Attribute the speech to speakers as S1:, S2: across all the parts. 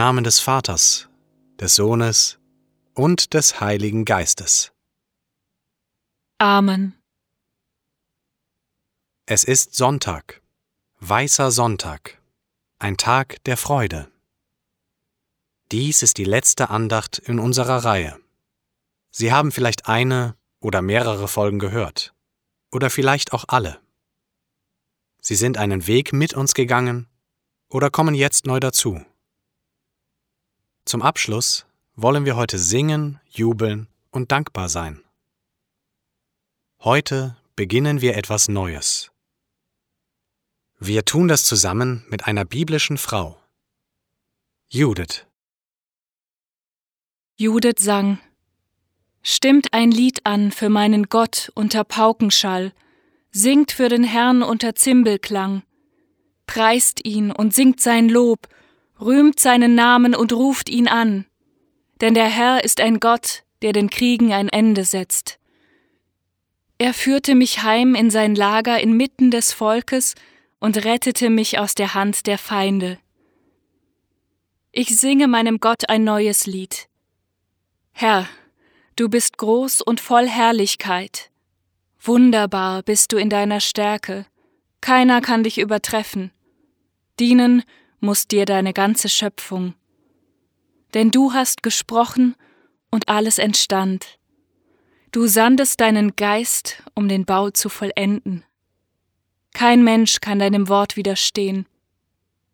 S1: Namen des Vaters, des Sohnes und des Heiligen Geistes.
S2: Amen.
S1: Es ist Sonntag, weißer Sonntag, ein Tag der Freude. Dies ist die letzte Andacht in unserer Reihe. Sie haben vielleicht eine oder mehrere Folgen gehört, oder vielleicht auch alle. Sie sind einen Weg mit uns gegangen oder kommen jetzt neu dazu. Zum Abschluss wollen wir heute singen, jubeln und dankbar sein. Heute beginnen wir etwas Neues. Wir tun das zusammen mit einer biblischen Frau. Judith.
S2: Judith sang, Stimmt ein Lied an für meinen Gott unter Paukenschall, singt für den Herrn unter Zimbelklang, preist ihn und singt sein Lob, rühmt seinen Namen und ruft ihn an. Denn der Herr ist ein Gott, der den Kriegen ein Ende setzt. Er führte mich heim in sein Lager inmitten des Volkes und rettete mich aus der Hand der Feinde. Ich singe meinem Gott ein neues Lied. Herr, du bist groß und voll Herrlichkeit. Wunderbar bist du in deiner Stärke. Keiner kann dich übertreffen. Dienen muss dir deine ganze Schöpfung. Denn du hast gesprochen und alles entstand. Du sandest deinen Geist, um den Bau zu vollenden. Kein Mensch kann deinem Wort widerstehen.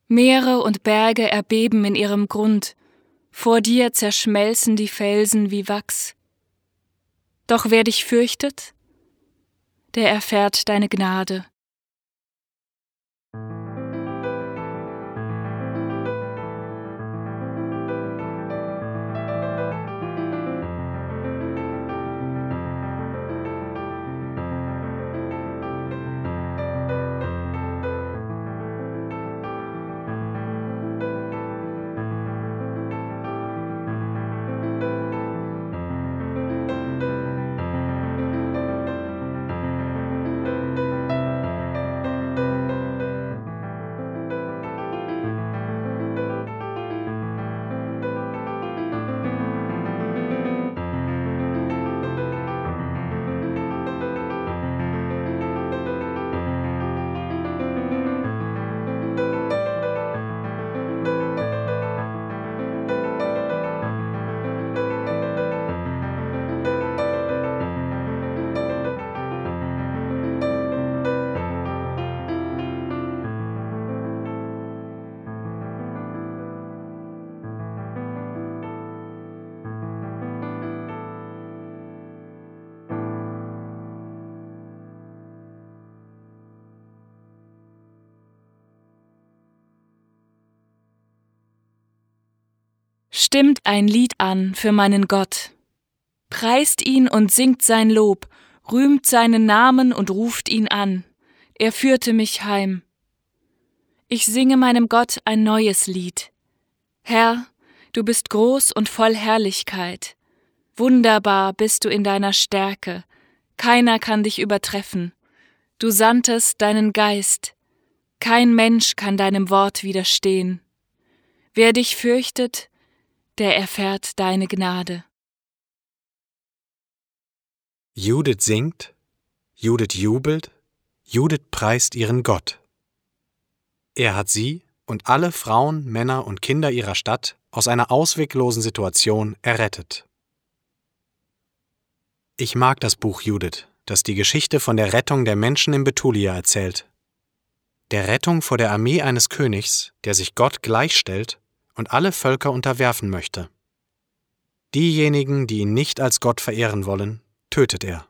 S2: Meere und Berge erbeben in ihrem Grund, vor dir zerschmelzen die Felsen wie Wachs. Doch wer dich fürchtet, der erfährt deine Gnade. Stimmt ein Lied an für meinen Gott. Preist ihn und singt sein Lob, rühmt seinen Namen und ruft ihn an. Er führte mich heim. Ich singe meinem Gott ein neues Lied. Herr, du bist groß und voll Herrlichkeit. Wunderbar bist du in deiner Stärke. Keiner kann dich übertreffen. Du sandtest deinen Geist. Kein Mensch kann deinem Wort widerstehen. Wer dich fürchtet, der erfährt deine Gnade.
S1: Judith singt, Judith jubelt, Judith preist ihren Gott. Er hat sie und alle Frauen, Männer und Kinder ihrer Stadt aus einer ausweglosen Situation errettet. Ich mag das Buch Judith, das die Geschichte von der Rettung der Menschen in Betulia erzählt. Der Rettung vor der Armee eines Königs, der sich Gott gleichstellt und alle Völker unterwerfen möchte. Diejenigen, die ihn nicht als Gott verehren wollen, tötet er.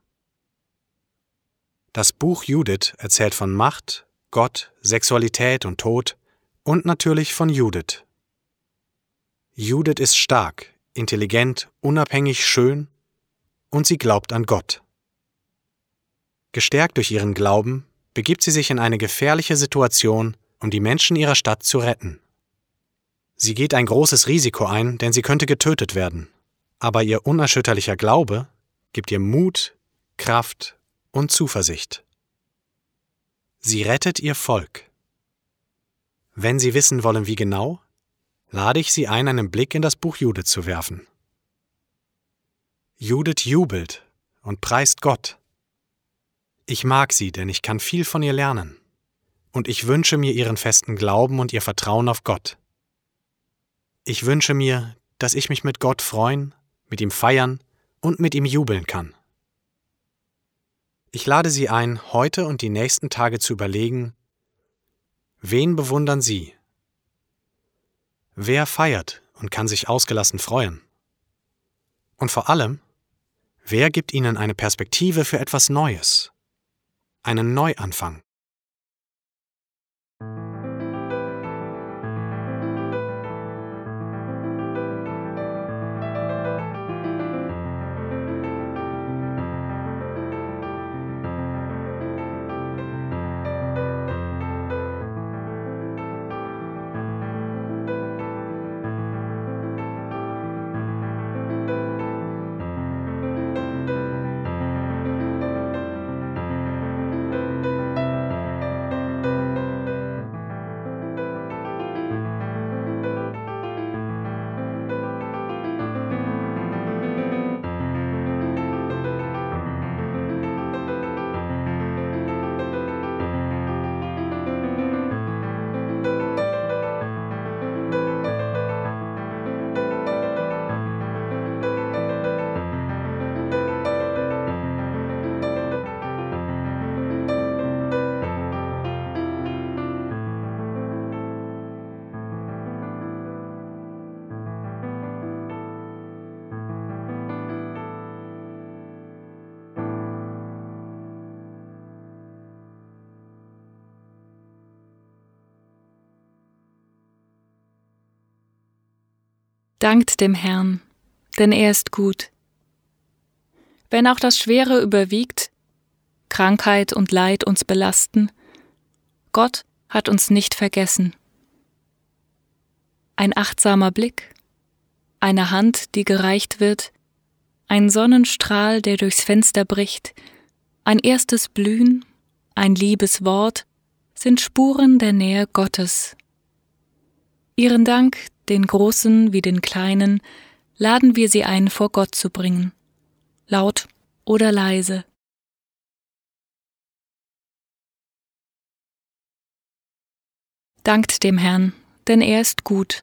S1: Das Buch Judith erzählt von Macht, Gott, Sexualität und Tod und natürlich von Judith. Judith ist stark, intelligent, unabhängig, schön und sie glaubt an Gott. Gestärkt durch ihren Glauben begibt sie sich in eine gefährliche Situation, um die Menschen ihrer Stadt zu retten. Sie geht ein großes Risiko ein, denn sie könnte getötet werden. Aber ihr unerschütterlicher Glaube gibt ihr Mut, Kraft und Zuversicht. Sie rettet ihr Volk. Wenn Sie wissen wollen, wie genau, lade ich Sie ein, einen Blick in das Buch Judith zu werfen. Judith jubelt und preist Gott. Ich mag sie, denn ich kann viel von ihr lernen. Und ich wünsche mir ihren festen Glauben und ihr Vertrauen auf Gott. Ich wünsche mir, dass ich mich mit Gott freuen, mit ihm feiern und mit ihm jubeln kann. Ich lade Sie ein, heute und die nächsten Tage zu überlegen, wen bewundern Sie? Wer feiert und kann sich ausgelassen freuen? Und vor allem, wer gibt Ihnen eine Perspektive für etwas Neues? Einen Neuanfang?
S2: Dankt dem Herrn, denn er ist gut. Wenn auch das Schwere überwiegt, Krankheit und Leid uns belasten, Gott hat uns nicht vergessen. Ein achtsamer Blick, eine Hand, die gereicht wird, ein Sonnenstrahl, der durchs Fenster bricht, ein erstes Blühen, ein liebes Wort sind Spuren der Nähe Gottes. Ihren Dank, den Großen wie den Kleinen, laden wir sie ein, vor Gott zu bringen, laut oder leise. Dankt dem Herrn, denn er ist gut.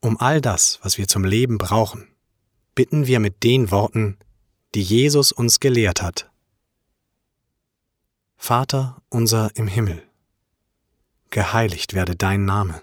S1: Um all das, was wir zum Leben brauchen, bitten wir mit den Worten, die Jesus uns gelehrt hat. Vater unser im Himmel, geheiligt werde dein Name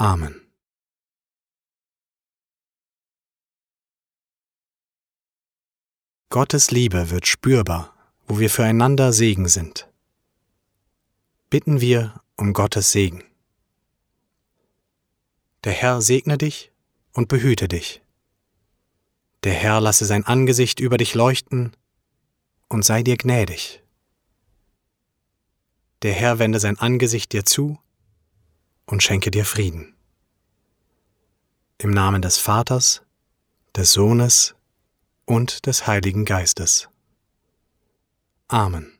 S1: Amen. Gottes Liebe wird spürbar, wo wir füreinander Segen sind. Bitten wir um Gottes Segen.
S3: Der Herr segne dich und behüte dich. Der Herr lasse sein Angesicht über dich leuchten und sei dir gnädig. Der Herr wende sein Angesicht dir zu und schenke dir Frieden. Im Namen des Vaters, des Sohnes und des Heiligen Geistes. Amen.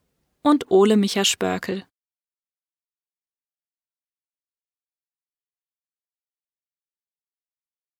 S2: und Ole Micha Spörkel.